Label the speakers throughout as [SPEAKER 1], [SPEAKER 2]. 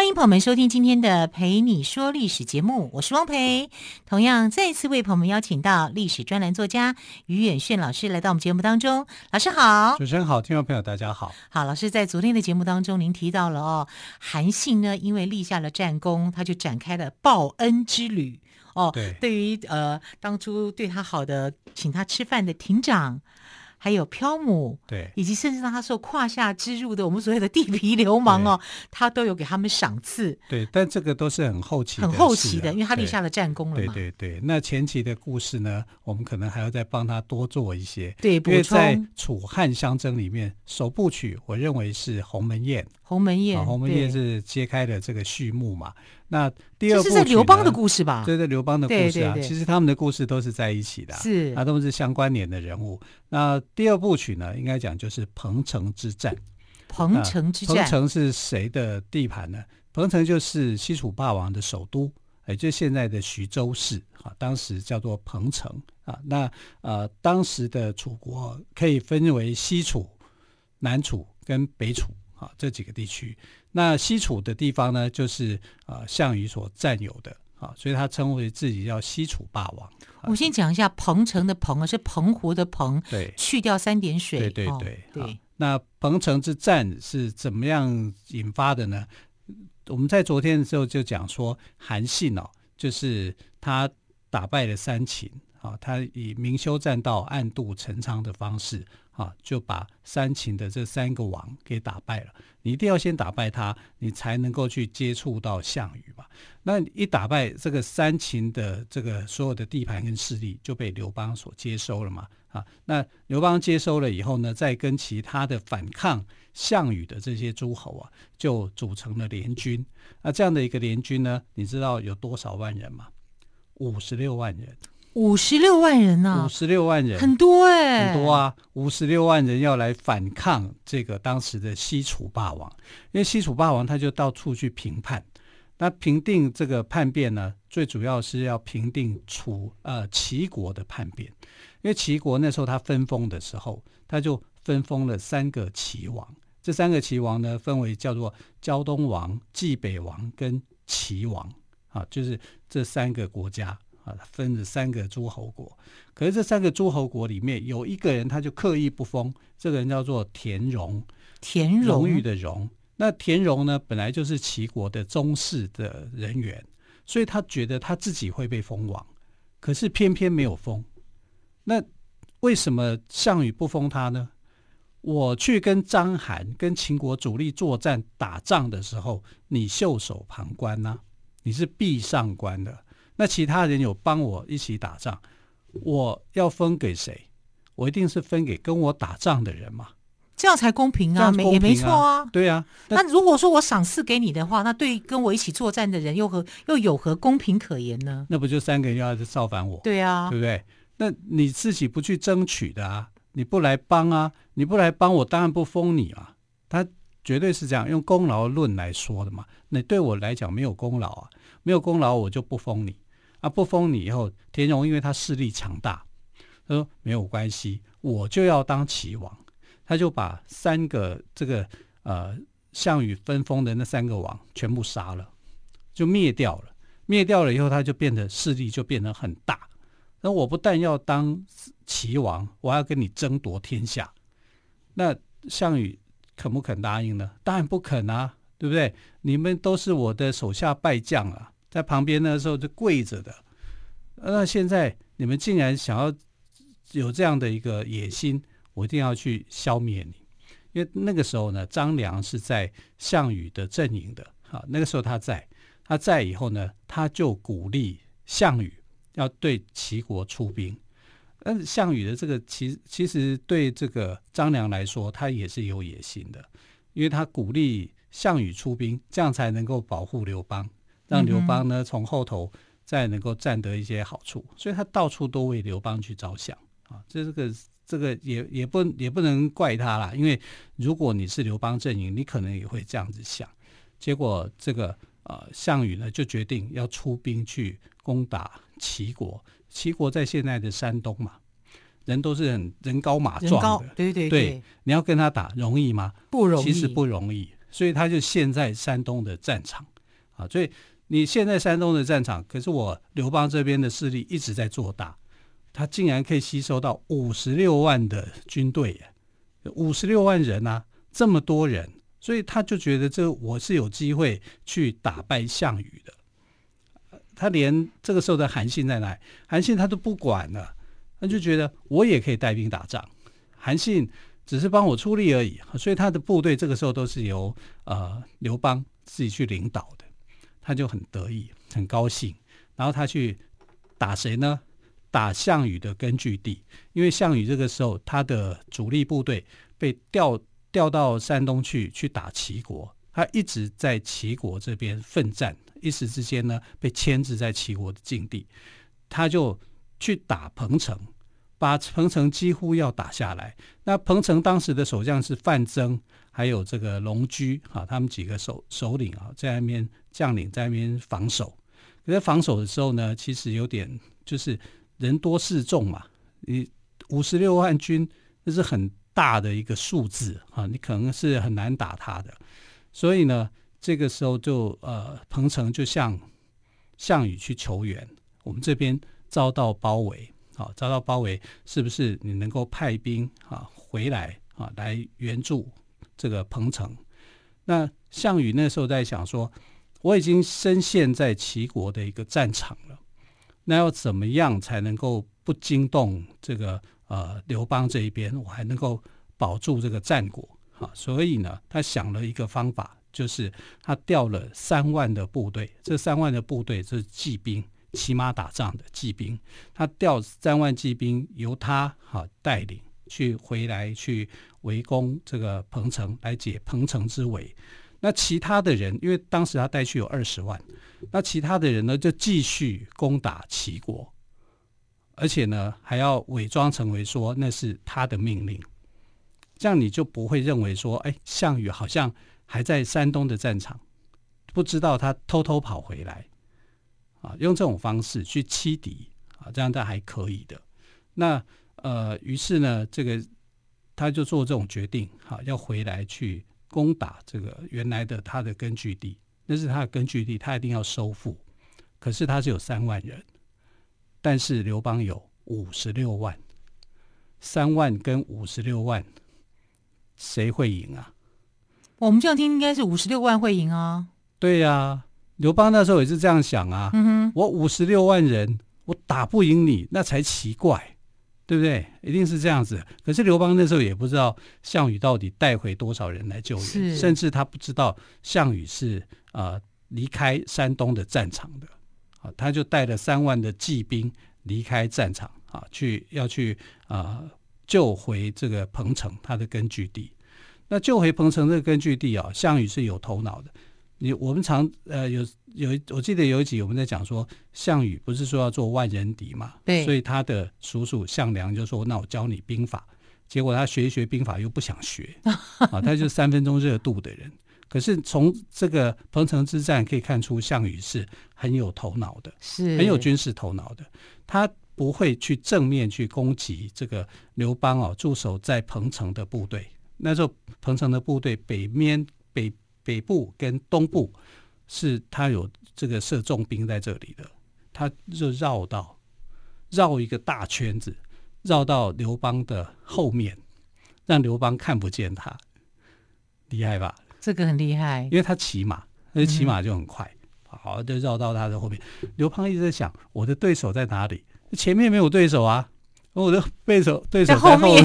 [SPEAKER 1] 欢迎朋友们收听今天的《陪你说历史》节目，我是汪培。同样，再次为朋友们邀请到历史专栏作家于远炫老师来到我们节目当中。老师好，
[SPEAKER 2] 主持人好，听众朋友大家好。
[SPEAKER 1] 好，老师在昨天的节目当中，您提到了哦，韩信呢，因为立下了战功，他就展开了报恩之旅。哦，
[SPEAKER 2] 对，
[SPEAKER 1] 对于呃当初对他好的，请他吃饭的亭长。还有漂母，
[SPEAKER 2] 对，
[SPEAKER 1] 以及甚至让他受胯下之辱的 我们所谓的地痞流氓哦，他都有给他们赏赐。
[SPEAKER 2] 对，但这个都是很后期、
[SPEAKER 1] 很后期的，因为他立下了战功了嘛。
[SPEAKER 2] 对对对，那前期的故事呢，我们可能还要再帮他多做一些。
[SPEAKER 1] 对，
[SPEAKER 2] 因为在楚汉相争里面，首部曲我认为是鸿门宴。鸿
[SPEAKER 1] 门宴，
[SPEAKER 2] 鸿门宴是揭开了这个序幕嘛。那第二部曲，
[SPEAKER 1] 这是刘邦的故事吧？
[SPEAKER 2] 对对，刘邦的故事啊，其实他们的故事都是在一起的，
[SPEAKER 1] 是，
[SPEAKER 2] 他都是相关联的人物。那第二部曲呢，应该讲就是彭城之战。
[SPEAKER 1] 彭城之战，
[SPEAKER 2] 彭城是谁的地盘呢？彭城就是西楚霸王的首都，也就是现在的徐州市啊，当时叫做彭城啊。那呃，当时的楚国可以分为西楚、南楚跟北楚。啊，这几个地区，那西楚的地方呢，就是啊、呃、项羽所占有的啊，所以他称为自己叫西楚霸王。
[SPEAKER 1] 我先讲一下彭城的彭啊，是澎湖的澎，
[SPEAKER 2] 对，
[SPEAKER 1] 去掉三点水。
[SPEAKER 2] 对对对、哦、
[SPEAKER 1] 对。
[SPEAKER 2] 那彭城之战是怎么样引发的呢？我们在昨天的时候就讲说，韩信哦，就是他打败了三秦啊，他以明修栈道、暗度陈仓的方式。啊，就把三秦的这三个王给打败了。你一定要先打败他，你才能够去接触到项羽嘛。那一打败这个三秦的这个所有的地盘跟势力，就被刘邦所接收了嘛。啊，那刘邦接收了以后呢，再跟其他的反抗项羽的这些诸侯啊，就组成了联军。那这样的一个联军呢，你知道有多少万人吗？五十六万人。
[SPEAKER 1] 五十六万人呢、啊？
[SPEAKER 2] 五十六万人，
[SPEAKER 1] 很多哎、
[SPEAKER 2] 欸，很多啊！五十六万人要来反抗这个当时的西楚霸王，因为西楚霸王他就到处去平叛。那平定这个叛变呢，最主要是要平定楚呃齐国的叛变，因为齐国那时候他分封的时候，他就分封了三个齐王。这三个齐王呢，分为叫做胶东王、济北王跟齐王啊，就是这三个国家。啊，分了三个诸侯国，可是这三个诸侯国里面有一个人，他就刻意不封，这个人叫做田荣，
[SPEAKER 1] 田荣，
[SPEAKER 2] 荣誉的荣。那田荣呢，本来就是齐国的宗室的人员，所以他觉得他自己会被封王，可是偏偏没有封。那为什么项羽不封他呢？我去跟章邯、跟秦国主力作战打仗的时候，你袖手旁观呐、啊，你是壁上观的。那其他人有帮我一起打仗，我要分给谁？我一定是分给跟我打仗的人嘛，
[SPEAKER 1] 这样才公平啊，没也没错啊。
[SPEAKER 2] 对啊，
[SPEAKER 1] 那如果说我赏赐给你的话，那对跟我一起作战的人又何又有何公平可言呢？
[SPEAKER 2] 那不就三个人要造反我？
[SPEAKER 1] 对啊，
[SPEAKER 2] 对不对？那你自己不去争取的啊，你不来帮啊，你不来帮我，当然不封你啊。他绝对是这样用功劳论来说的嘛。那对我来讲没有功劳啊，没有功劳我就不封你。啊，不封你以后，田荣因为他势力强大，他说没有关系，我就要当齐王，他就把三个这个呃项羽分封的那三个王全部杀了，就灭掉了。灭掉了以后，他就变得势力就变得很大。那我不但要当齐王，我还要跟你争夺天下。那项羽肯不肯答应呢？当然不肯啊，对不对？你们都是我的手下败将啊。在旁边那时候就跪着的，那现在你们竟然想要有这样的一个野心，我一定要去消灭你。因为那个时候呢，张良是在项羽的阵营的，好，那个时候他在，他在以后呢，他就鼓励项羽要对齐国出兵。但是项羽的这个其其实对这个张良来说，他也是有野心的，因为他鼓励项羽出兵，这样才能够保护刘邦。让刘邦呢从后头再能够占得一些好处，所以他到处都为刘邦去着想啊，这是个这个也也不也不能怪他啦，因为如果你是刘邦阵营，你可能也会这样子想。结果这个呃项羽呢就决定要出兵去攻打齐国，齐国在现在的山东嘛，人都是很人高马壮的，
[SPEAKER 1] 对对对，
[SPEAKER 2] 对，你要跟他打容易吗？
[SPEAKER 1] 不容易，
[SPEAKER 2] 其实不容易，所以他就陷在山东的战场啊，所以你现在山东的战场，可是我刘邦这边的势力一直在做大。他竟然可以吸收到五十六万的军队，五十六万人啊，这么多人，所以他就觉得这我是有机会去打败项羽的。他连这个时候的韩信在哪？韩信他都不管了，他就觉得我也可以带兵打仗，韩信只是帮我出力而已，所以他的部队这个时候都是由呃刘邦自己去领导的，他就很得意，很高兴，然后他去打谁呢？打项羽的根据地，因为项羽这个时候他的主力部队被调调到山东去去打齐国，他一直在齐国这边奋战，一时之间呢被牵制在齐国的境地，他就去打彭城，把彭城几乎要打下来。那彭城当时的守将是范增，还有这个龙驹啊，他们几个首首领啊，在那边将领在那边防守。可在防守的时候呢，其实有点就是。人多势众嘛，你五十六万军，那是很大的一个数字啊，你可能是很难打他的。所以呢，这个时候就呃，彭城就向项羽去求援，我们这边遭到包围，啊，遭到包围，是不是你能够派兵啊回来啊来援助这个彭城？那项羽那时候在想说，我已经深陷在齐国的一个战场了。那要怎么样才能够不惊动这个呃刘邦这一边，我还能够保住这个战果啊？所以呢，他想了一个方法，就是他调了三万的部队，这三万的部队是骑兵，骑马打仗的骑兵。他调三万骑兵，由他哈带领去回来去围攻这个彭城，来解彭城之围。那其他的人，因为当时他带去有二十万，那其他的人呢，就继续攻打齐国，而且呢还要伪装成为说那是他的命令，这样你就不会认为说，哎，项羽好像还在山东的战场，不知道他偷偷跑回来，啊，用这种方式去欺敌啊，这样他还可以的。那呃，于是呢，这个他就做这种决定，哈，要回来去。攻打这个原来的他的根据地，那是他的根据地，他一定要收复。可是他是有三万人，但是刘邦有五十六万，三万跟五十六万，谁会赢啊？
[SPEAKER 1] 我们这样听，应该是五十六万会赢啊。
[SPEAKER 2] 对呀、啊，刘邦那时候也是这样想啊。嗯，我五十六万人，我打不赢你，那才奇怪。对不对？一定是这样子。可是刘邦那时候也不知道项羽到底带回多少人来救援，甚至他不知道项羽是呃离开山东的战场的啊，他就带了三万的骑兵离开战场啊，去要去啊、呃、救回这个彭城他的根据地。那救回彭城这个根据地啊，项羽是有头脑的。你我们常呃有有我记得有一集我们在讲说，项羽不是说要做万人敌嘛？对，所以他的叔叔项梁就说：“那我教你兵法。”结果他学一学兵法又不想学 啊，他就三分钟热度的人。可是从这个彭城之战可以看出，项羽是很有头脑的，是很有军事头脑的。他不会去正面去攻击这个刘邦哦，驻守在彭城的部队。那时候彭城的部队北面北。北部跟东部是他有这个设重兵在这里的，他就绕到绕一个大圈子，绕到刘邦的后面，让刘邦看不见他，厉害吧？
[SPEAKER 1] 这个很厉害，
[SPEAKER 2] 因为他骑马，那骑马就很快，嗯、好就绕到他的后面。刘邦一直在想，我的对手在哪里？前面没有对手啊，我的对手对手在后面，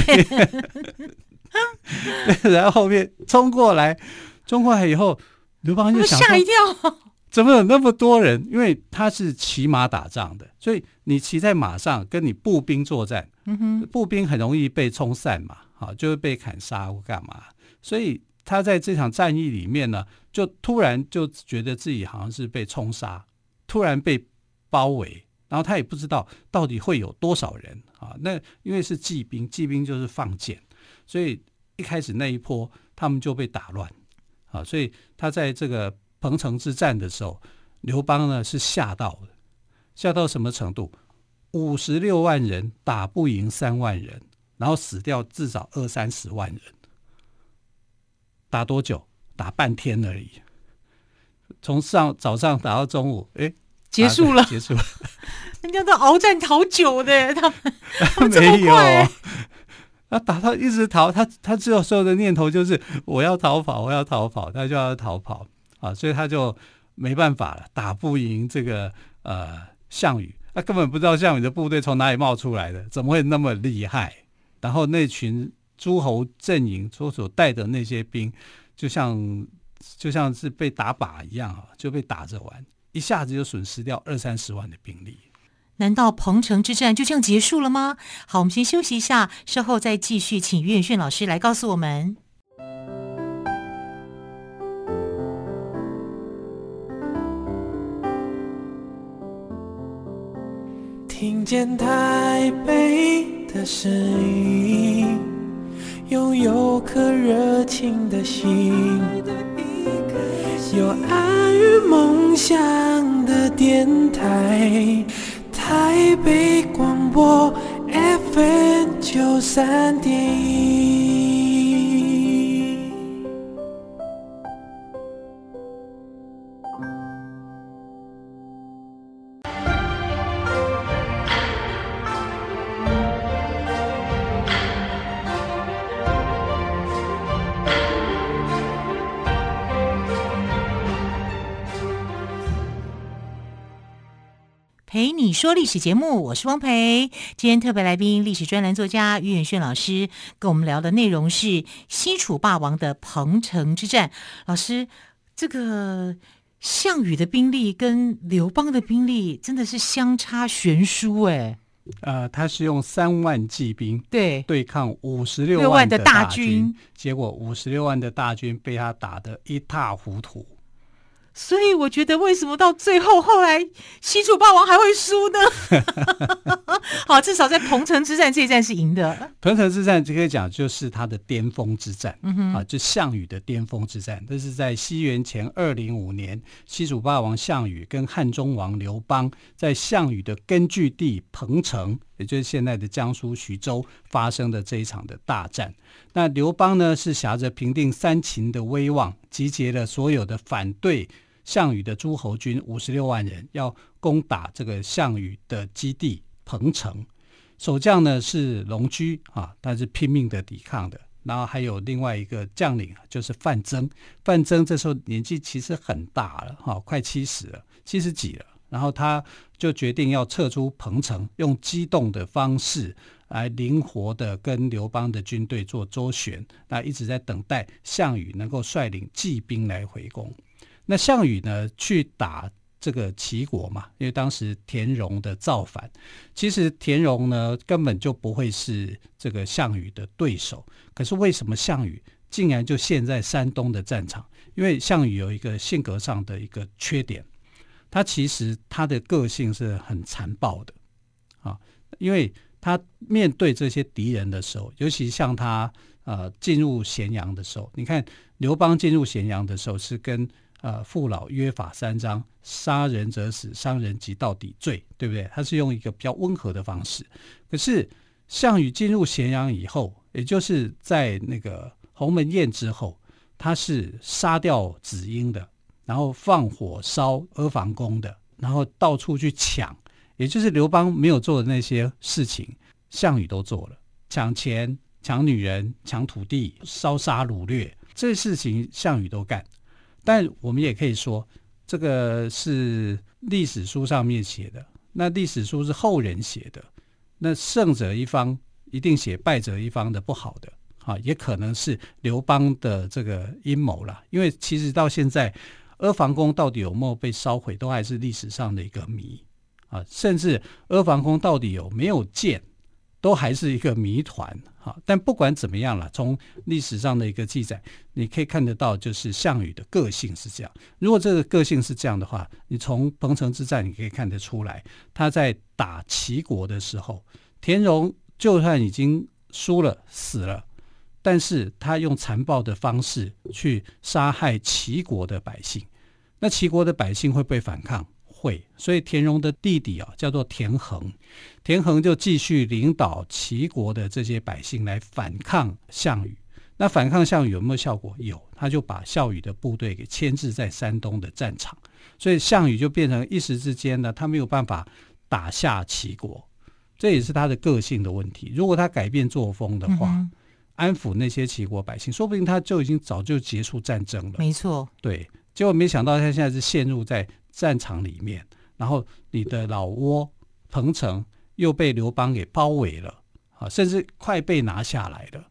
[SPEAKER 2] 然后 后面冲过来。冲过来以后，刘邦就想吓一跳，怎么有那么多人？因为他是骑马打仗的，所以你骑在马上跟你步兵作战，嗯哼，步兵很容易被冲散嘛，好，就会被砍杀或干嘛。所以他在这场战役里面呢，就突然就觉得自己好像是被冲杀，突然被包围，然后他也不知道到底会有多少人啊。那因为是骑兵，骑兵就是放箭，所以一开始那一波他们就被打乱啊。所以他在这个彭城之战的时候，刘邦呢是吓到的，吓到什么程度？五十六万人打不赢三万人，然后死掉至少二三十万人。打多久？打半天而已。从上早上打到中午，哎，
[SPEAKER 1] 结束了，
[SPEAKER 2] 结束了。
[SPEAKER 1] 人家都鏖战好久的，他们，他们
[SPEAKER 2] 没有，他打到一直逃，他他只有所有的念头就是我要逃跑，我要逃跑，他就要逃跑啊，所以他就没办法了，打不赢这个呃项羽，他根本不知道项羽的部队从哪里冒出来的，怎么会那么厉害？然后那群诸侯阵营所所带的那些兵，就像。就像是被打靶一样啊，就被打着玩，一下子就损失掉二三十万的兵力。
[SPEAKER 1] 难道彭城之战就这样结束了吗？好，我们先休息一下，稍后再继续，请于远炫老师来告诉我们。
[SPEAKER 3] 听见台北的声音，拥有颗热情的心。有爱与梦想的电台，台北广播 FM 九三点一。
[SPEAKER 1] 说历史节目，我是汪培。今天特别来宾，历史专栏作家于远炫老师，跟我们聊的内容是西楚霸王的彭城之战。老师，这个项羽的兵力跟刘邦的兵力真的是相差悬殊哎。
[SPEAKER 2] 呃，他是用三万骑兵
[SPEAKER 1] 对
[SPEAKER 2] 对抗五十六万的大军，结果五十六万的大军被他打得一塌糊涂。
[SPEAKER 1] 所以我觉得，为什么到最后后来西楚霸王还会输呢？好，至少在彭城之战这一战是赢的。
[SPEAKER 2] 彭城之战就可以讲，就是他的巅峰之战，嗯哼，啊，就项羽的巅峰之战。这是在西元前二零五年，西楚霸王项羽跟汉中王刘邦在项羽的根据地彭城，也就是现在的江苏徐州发生的这一场的大战。那刘邦呢，是挟着平定三秦的威望，集结了所有的反对。项羽的诸侯军五十六万人要攻打这个项羽的基地彭城，守将呢是龙駒啊，他是拼命的抵抗的。然后还有另外一个将领就是范增，范增这时候年纪其实很大了哈，快七十了，七十几了。然后他就决定要撤出彭城，用机动的方式来灵活的跟刘邦的军队做周旋，那一直在等待项羽能够率领骑兵来回攻。那项羽呢，去打这个齐国嘛，因为当时田荣的造反，其实田荣呢根本就不会是这个项羽的对手。可是为什么项羽竟然就陷在山东的战场？因为项羽有一个性格上的一个缺点，他其实他的个性是很残暴的啊，因为他面对这些敌人的时候，尤其像他呃进入咸阳的时候，你看刘邦进入咸阳的时候是跟。呃，父老约法三章，杀人者死，伤人及到底罪，对不对？他是用一个比较温和的方式。可是项羽进入咸阳以后，也就是在那个鸿门宴之后，他是杀掉子婴的，然后放火烧阿房宫的，然后到处去抢，也就是刘邦没有做的那些事情，项羽都做了：抢钱、抢女人、抢土地、烧杀掳掠，这些事情项羽都干。但我们也可以说，这个是历史书上面写的。那历史书是后人写的，那胜者一方一定写败者一方的不好的啊，也可能是刘邦的这个阴谋了。因为其实到现在，阿房宫到底有没有被烧毁，都还是历史上的一个谜啊。甚至阿房宫到底有没有建，都还是一个谜团哈，但不管怎么样了，从历史上的一个记载，你可以看得到，就是项羽的个性是这样。如果这个个性是这样的话，你从彭城之战你可以看得出来，他在打齐国的时候，田荣就算已经输了死了，但是他用残暴的方式去杀害齐国的百姓，那齐国的百姓会不会反抗？会，所以田荣的弟弟啊叫做田横，田横就继续领导齐国的这些百姓来反抗项羽。那反抗项羽有没有效果？有，他就把项羽的部队给牵制在山东的战场，所以项羽就变成一时之间呢，他没有办法打下齐国。这也是他的个性的问题。如果他改变作风的话，嗯、安抚那些齐国百姓，说不定他就已经早就结束战争了。
[SPEAKER 1] 没错，
[SPEAKER 2] 对。结果没想到他现在是陷入在战场里面，然后你的老窝彭城又被刘邦给包围了啊，甚至快被拿下来了。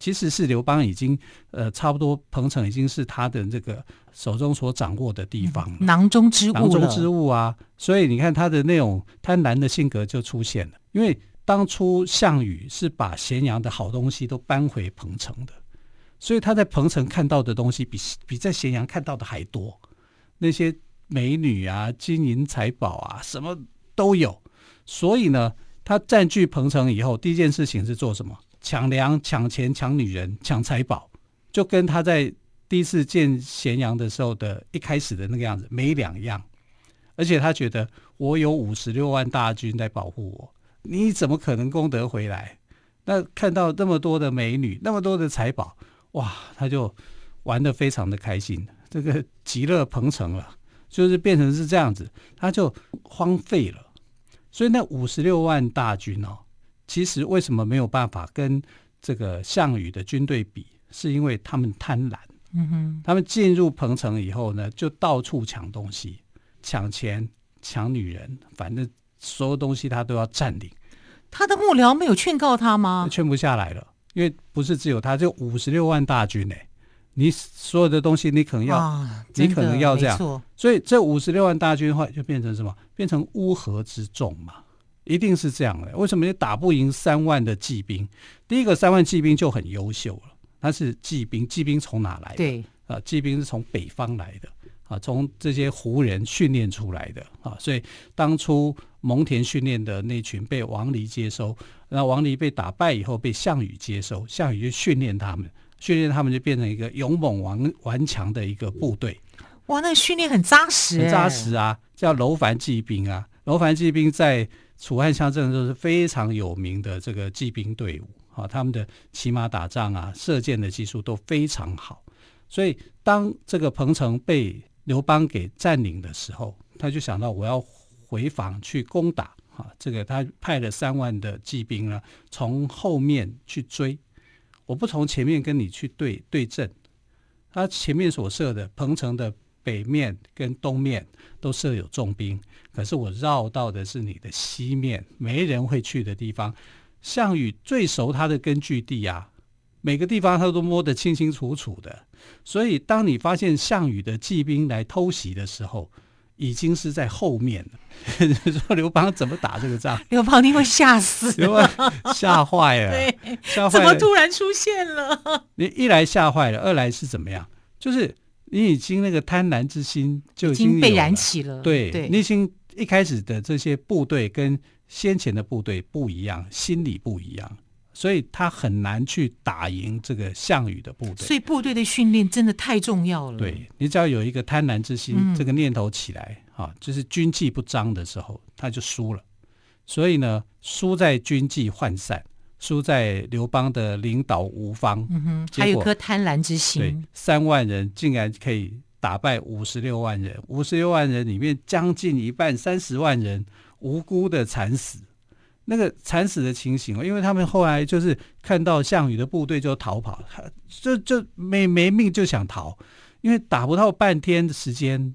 [SPEAKER 2] 其实是刘邦已经呃差不多，彭城已经是他的这个手中所掌握的地方
[SPEAKER 1] 囊中之物，
[SPEAKER 2] 囊中之物啊。所以你看他的那种贪婪的性格就出现了。因为当初项羽是把咸阳的好东西都搬回彭城的，所以他在彭城看到的东西比比在咸阳看到的还多，那些。美女啊，金银财宝啊，什么都有。所以呢，他占据彭城以后，第一件事情是做什么？抢粮、抢钱、抢女人、抢财宝，就跟他在第一次见咸阳的时候的一开始的那个样子没两样。而且他觉得我有五十六万大军在保护我，你怎么可能攻得回来？那看到那么多的美女，那么多的财宝，哇，他就玩得非常的开心，这个极乐彭城了。就是变成是这样子，他就荒废了。所以那五十六万大军哦，其实为什么没有办法跟这个项羽的军队比？是因为他们贪婪。嗯哼，他们进入彭城以后呢，就到处抢东西、抢钱、抢女人，反正所有东西他都要占领。
[SPEAKER 1] 他的幕僚没有劝告他吗？
[SPEAKER 2] 劝不下来了，因为不是只有他，就五十六万大军呢、欸。你所有的东西，你可能要，啊、你可能要这样，所以这五十六万大军的话，就变成什么？变成乌合之众嘛，一定是这样的。为什么你打不赢三万的骑兵？第一个，三万骑兵就很优秀了，他是骑兵，骑兵从哪来的？
[SPEAKER 1] 对，
[SPEAKER 2] 啊，骑兵是从北方来的，啊，从这些胡人训练出来的，啊，所以当初蒙恬训练的那群被王离接收，那王离被打败以后，被项羽接收，项羽就训练他们。训练他们就变成一个勇猛顽顽强的一个部队。
[SPEAKER 1] 哇，那个训练很扎实，
[SPEAKER 2] 很扎实啊！叫楼烦骑兵啊，楼烦骑兵在楚汉相争都是非常有名的这个骑兵队伍啊，他们的骑马打仗啊，射箭的技术都非常好。所以当这个彭城被刘邦给占领的时候，他就想到我要回防去攻打啊，这个他派了三万的骑兵呢，从后面去追。我不从前面跟你去对对阵，他前面所设的彭城的北面跟东面都设有重兵，可是我绕到的是你的西面，没人会去的地方。项羽最熟他的根据地啊，每个地方他都摸得清清楚楚的，所以当你发现项羽的骑兵来偷袭的时候，已经是在后面了。说刘邦怎么打这个仗？
[SPEAKER 1] 刘邦你会吓死，
[SPEAKER 2] 吓坏了。对，吓坏了。
[SPEAKER 1] 怎么突然出现了？
[SPEAKER 2] 你一来吓坏了，二来是怎么样？就是你已经那个贪婪之心就已经，
[SPEAKER 1] 已经被燃起了。
[SPEAKER 2] 对，对你已经一开始的这些部队跟先前的部队不一样，心理不一样。所以他很难去打赢这个项羽的部队，
[SPEAKER 1] 所以部队的训练真的太重要了。
[SPEAKER 2] 对，你只要有一个贪婪之心，嗯、这个念头起来啊，就是军纪不彰的时候，他就输了。所以呢，输在军纪涣散，输在刘邦的领导无方。
[SPEAKER 1] 嗯哼，还有颗贪婪之心。
[SPEAKER 2] 对，三万人竟然可以打败五十六万人，五十六万人里面将近一半三十万人无辜的惨死。那个惨死的情形，因为他们后来就是看到项羽的部队就逃跑，就就没没命就想逃，因为打不到半天的时间，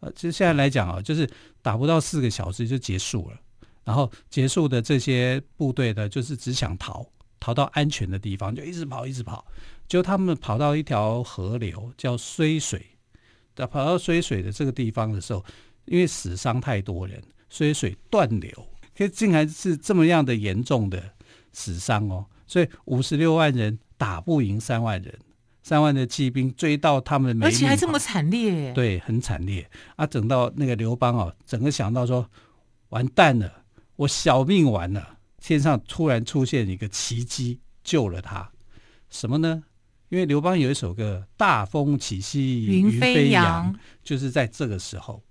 [SPEAKER 2] 呃，其实现在来讲啊，就是打不到四个小时就结束了。然后结束的这些部队呢，就是只想逃，逃到安全的地方，就一直跑，一直跑。就他们跑到一条河流叫睢水，跑到睢水的这个地方的时候，因为死伤太多人，睢水断流。可竟然是这么样的严重的死伤哦，所以五十六万人打不赢三万人，三万的骑兵追到他们，
[SPEAKER 1] 而且还这么惨烈，
[SPEAKER 2] 对，很惨烈啊！等到那个刘邦哦，整个想到说，完蛋了，我小命完了，天上突然出现一个奇迹，救了他，什么呢？因为刘邦有一首歌“大风起兮云飞扬”，就是在这个时候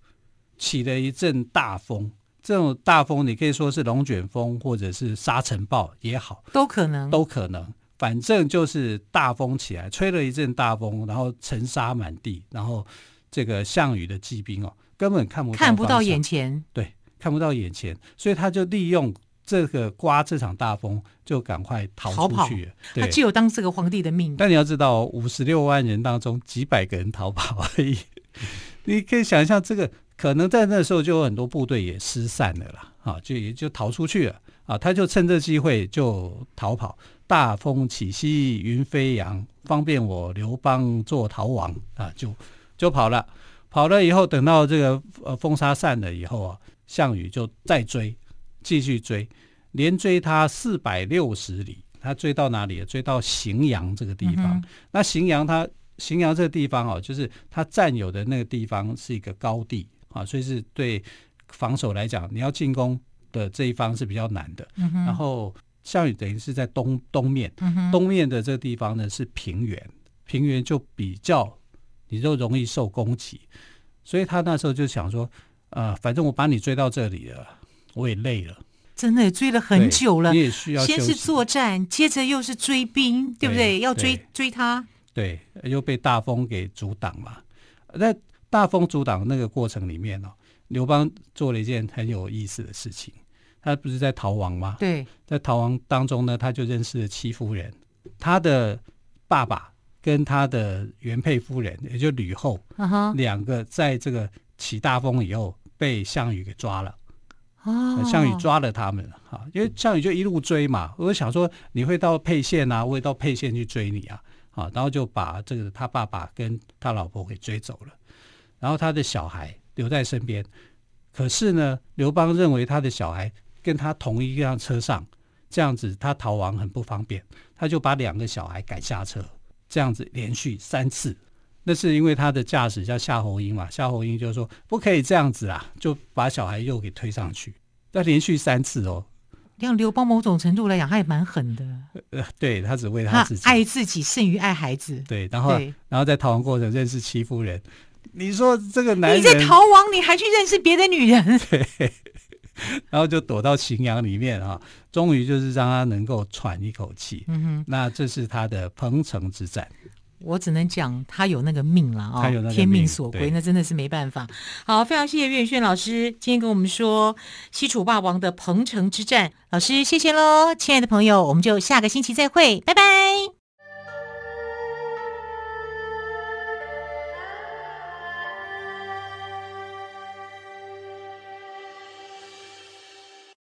[SPEAKER 2] 起了一阵大风。这种大风，你可以说是龙卷风，或者是沙尘暴也好，
[SPEAKER 1] 都可能，
[SPEAKER 2] 都可能。反正就是大风起来，吹了一阵大风，然后尘沙满地，然后这个项羽的骑兵哦，根本看不到
[SPEAKER 1] 看不到眼前，
[SPEAKER 2] 对，看不到眼前，所以他就利用。这个刮这场大风，就赶快逃出去了。
[SPEAKER 1] 他只有当这个皇帝的命。
[SPEAKER 2] 但你要知道，五十六万人当中，几百个人逃跑而已。你可以想象，这个可能在那时候就有很多部队也失散了啦，啊，就也就逃出去了啊。他就趁这机会就逃跑。大风起兮云飞扬，方便我刘邦做逃亡啊，就就跑了。跑了以后，等到这个呃风沙散了以后啊，项羽就再追。继续追，连追他四百六十里，他追到哪里？追到荥阳这个地方。嗯、那荥阳，他荥阳这个地方哦，就是他占有的那个地方是一个高地啊，所以是对防守来讲，你要进攻的这一方是比较难的。嗯、然后项羽等于是在东东面，嗯，东面的这个地方呢是平原，平原就比较你就容易受攻击，所以他那时候就想说，呃，反正我把你追到这里了。我也累了，
[SPEAKER 1] 真的追了很久了。
[SPEAKER 2] 你也需要
[SPEAKER 1] 先是作战，接着又是追兵，对不对？对，要追追他，
[SPEAKER 2] 对，又被大风给阻挡嘛。在大风阻挡那个过程里面哦，刘邦做了一件很有意思的事情。他不是在逃亡吗？
[SPEAKER 1] 对，
[SPEAKER 2] 在逃亡当中呢，他就认识了戚夫人，他的爸爸跟他的原配夫人，也就吕后，两、uh -huh. 个在这个起大风以后被项羽给抓了。哦，项羽抓了他们哈，因为项羽就一路追嘛。我就想说，你会到沛县啊，我会到沛县去追你啊，好，然后就把这个他爸爸跟他老婆给追走了，然后他的小孩留在身边。可是呢，刘邦认为他的小孩跟他同一辆车上，这样子他逃亡很不方便，他就把两个小孩赶下车，这样子连续三次。那是因为他的驾驶叫夏侯婴嘛，夏侯婴就说不可以这样子啊，就把小孩又给推上去。那连续三次哦，
[SPEAKER 1] 像刘邦某种程度来讲，他也蛮狠的。
[SPEAKER 2] 呃，对他只为他自己，
[SPEAKER 1] 他爱自己胜于爱孩子。
[SPEAKER 2] 对，然后然后在逃亡过程认识戚夫人。你说这个男人，
[SPEAKER 1] 你在逃亡，你还去认识别的女人？
[SPEAKER 2] 对，然后就躲到荥阳里面啊，终于就是让他能够喘一口气。嗯哼，那这是他的彭城之战。
[SPEAKER 1] 我只能讲他有那个命了啊、哦，天命所归，那真的是没办法。好，非常谢谢岳轩老师今天跟我们说西楚霸王的彭城之战，老师谢谢喽，亲爱的朋友，我们就下个星期再会，拜拜。